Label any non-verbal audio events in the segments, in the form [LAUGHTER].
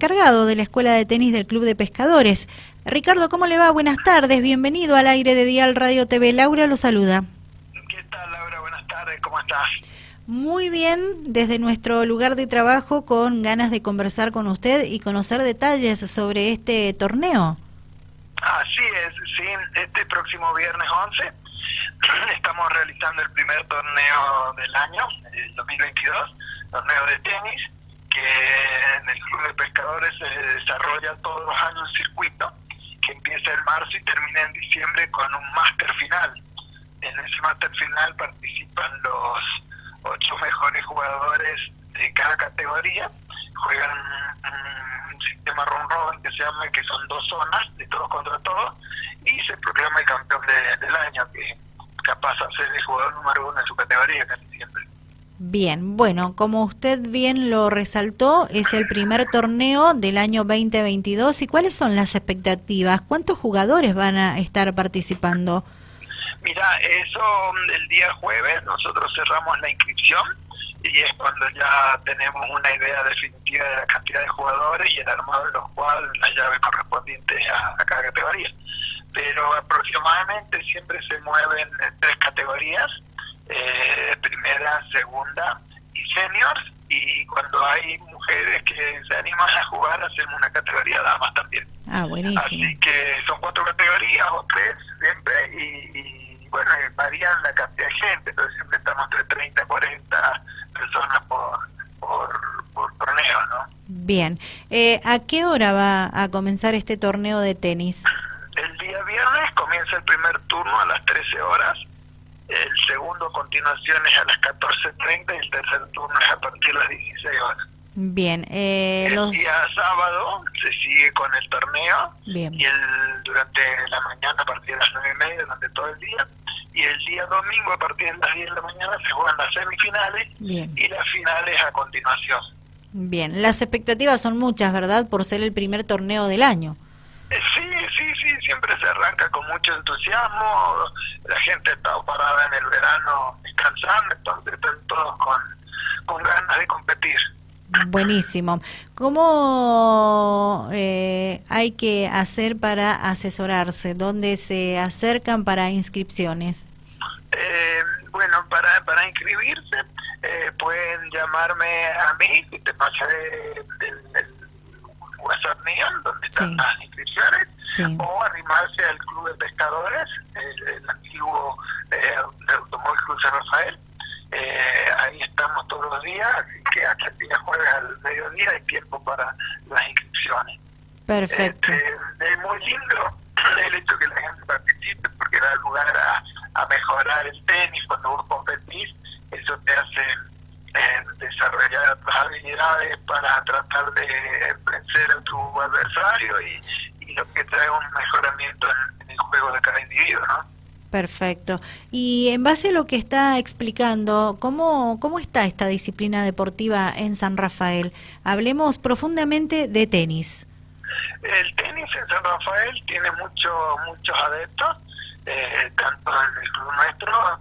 cargado de la Escuela de Tenis del Club de Pescadores. Ricardo, ¿cómo le va? Buenas tardes, bienvenido al aire de Dial Radio TV. Laura lo saluda. ¿Qué tal, Laura? Buenas tardes, ¿cómo estás? Muy bien, desde nuestro lugar de trabajo, con ganas de conversar con usted y conocer detalles sobre este torneo. Así es, sí, este próximo viernes 11 [CLEARS THROAT] estamos realizando el primer torneo del año, el 2022, torneo de tenis que en el Club de Pescadores se desarrolla todos los años un circuito que empieza en marzo y termina en diciembre con un máster final. En ese máster final participan los ocho mejores jugadores de cada categoría, juegan un sistema round robin que se llama, que son dos zonas, de todos contra todos, y se proclama el campeón del año, que capaz de ser el jugador número uno en su categoría casi siempre. Bien, bueno, como usted bien lo resaltó, es el primer torneo del año 2022. ¿Y cuáles son las expectativas? ¿Cuántos jugadores van a estar participando? Mira, eso el día jueves nosotros cerramos la inscripción y es cuando ya tenemos una idea definitiva de la cantidad de jugadores y el armado de los cuales la llave correspondiente a, a cada categoría. Pero aproximadamente siempre se mueven tres categorías eh, primera, segunda y seniors. Y cuando hay mujeres que se animan a jugar, hacemos una categoría damas también. Ah, buenísimo. Así que son cuatro categorías o tres siempre. Y, bueno, varían la cantidad de gente, pero siempre estamos entre 30 y 40 personas por, por, torneo, ¿no? Bien. Eh, ¿A qué hora va a comenzar este torneo de tenis? El día viernes comienza el primer turno a las 13 horas el segundo a continuación es a las 14.30 y el tercer turno es a partir de las 16 horas. Bien, eh, el día sábado se sigue con el torneo Bien. y el durante la mañana a partir de las 9 y media, durante todo el día, y el día domingo a partir de las 10 de la mañana se juegan las semifinales y las finales a continuación. Bien, las expectativas son muchas, ¿verdad? Por ser el primer torneo del año. Siempre se arranca con mucho entusiasmo, la gente está parada en el verano descansando, entonces están todos con, con ganas de competir. Buenísimo. ¿Cómo eh, hay que hacer para asesorarse? ¿Dónde se acercan para inscripciones? Eh, bueno, para, para inscribirse eh, pueden llamarme a mí, y te pasaré el, mío, donde están las inscripciones, o animarse al Club de Pescadores, el, antiguo eh, Automóvil San Rafael. Eh, ahí estamos todos los días, así que hasta el día jueves al mediodía hay tiempo para las inscripciones. Perfecto. Este, es muy lindo [CLEARS THROAT] el hecho que la gente participe porque da lugar a, a mejorar el tenis cuando vos competís, eso te hace eh, desarrollar habilidades para tratar de vencer a tu adversario y, lo que trae un mejoramiento en, el juego de cada individuo, ¿no? Perfecto. Y en base a lo que está explicando, ¿cómo, ¿cómo está esta disciplina deportiva en San Rafael? Hablemos profundamente de tenis. El tenis en San Rafael tiene mucho, muchos adeptos, eh, tanto en el club nuestro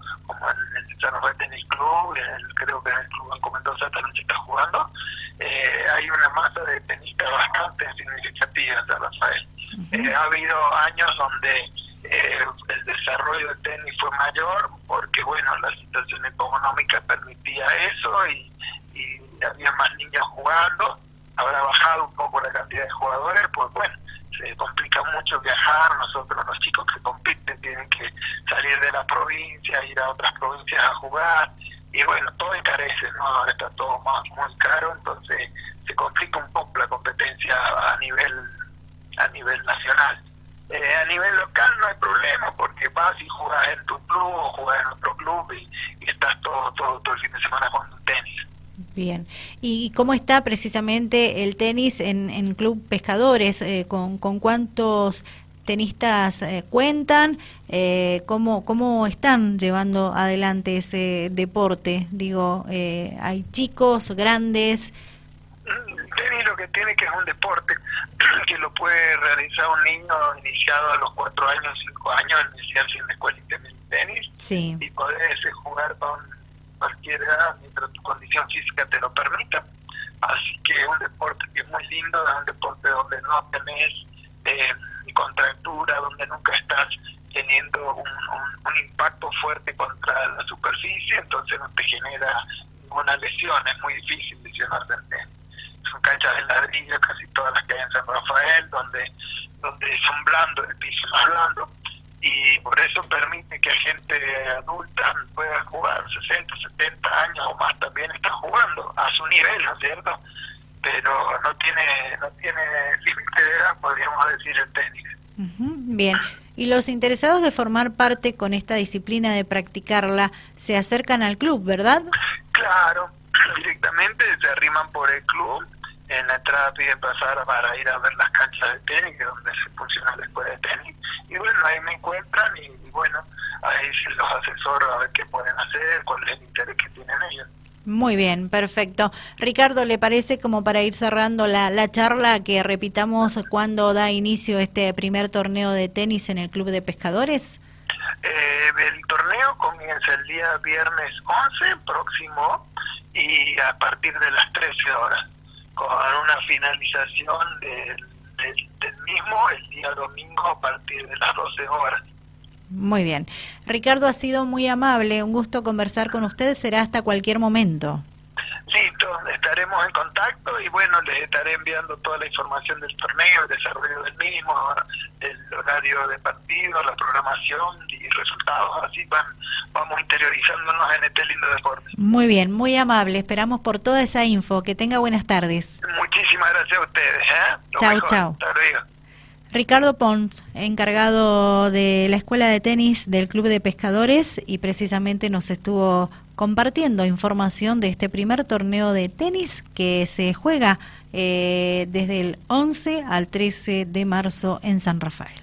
San Tenis Club, creo que en el club en Comentosa también se está jugando. Eh, hay una masa de tenistas bastante significativa en San Rafael. Eh, ha habido años donde el desarrollo del tenis fue mayor porque, bueno, la situación económica permitía eso y, y había más niños jugando. Habrá bajado un poco la cantidad de jugadores, pues bueno, se complica mucho viajar, nosotros los chicos que compiten tienen que salir de la provincia, ir a otras provincias a jugar, y bueno, todo encarece, ¿no? Ahora está todo más muy caro, entonces se complica un poco la competencia a nivel a nivel nacional. Eh, a nivel local no hay problema porque vas y jugas en tu club o jugas en otro club y, estás todo, todo, todo el fin de semana jugando tenis. Bien. ¿Y cómo está precisamente el tenis en, en Club Pescadores? Eh, con, ¿Con cuántos tenistas eh, cuentan? Eh, ¿cómo, ¿Cómo están llevando adelante ese deporte? Digo, eh, ¿hay chicos, grandes? Tenis lo que tiene que es un deporte [CLEARS THROAT] que lo puede realizar un niño iniciado a los cuatro años, cinco años, iniciarse en la escuela de tenis sí. y poder jugar con cualquier edad mientras tu condición física te lo permita. Así que es un deporte que es muy lindo, es un deporte donde no tenés eh, contractura, donde nunca estás teniendo un, impacto fuerte contra la superficie, entonces no te genera ninguna lesión, es muy difícil lesionarte Son canchas de ladrillo, casi todas las que hay en San Rafael, donde, donde son blandos, el piso es más blando, y por eso permite que gente adulta pueda jugar 60, 70 años o más también está jugando a su nivel, ¿no es cierto? Pero no tiene no tiene límite de edad, podríamos decir, el tenis. bien, y los interesados de formar parte con esta disciplina de practicarla se acercan al club, ¿verdad? Claro, [CLEARS THROAT] directamente se arriman por el club en la entrada piden pasar para ir a ver las canchas de tenis, que es donde se funciona la escuela de tenis. Y bueno, ahí me encuentran y, bueno, ahí los asesoro a ver qué pueden hacer, cuál es el interés que tienen ellos. Muy bien, perfecto. Ricardo, ¿le parece como para ir cerrando la, la charla que repitamos cuándo da inicio este primer torneo de tenis en el Club de Pescadores? Eh, el torneo comienza el día viernes 11 próximo y a partir de las 13 horas con una finalización del, mismo el día domingo a partir de las 12 horas. Muy bien. Ricardo ha sido muy amable, un gusto conversar con ustedes, será hasta cualquier momento. Listo, estaremos en contacto y bueno, les estaré enviando toda la información del torneo, el desarrollo del mismo, el horario de partido, la programación y resultados. Así van, vamos interiorizándonos en este lindo deporte. Muy bien, muy amable. Esperamos por toda esa info. Que tenga buenas tardes. Muchísimas gracias a ustedes. ¿eh? Chao, chao. Ricardo Pons, encargado de la Escuela de Tenis del Club de Pescadores y precisamente nos estuvo compartiendo información de este primer torneo de tenis que se juega eh, desde el 11 al 13 de marzo en San Rafael.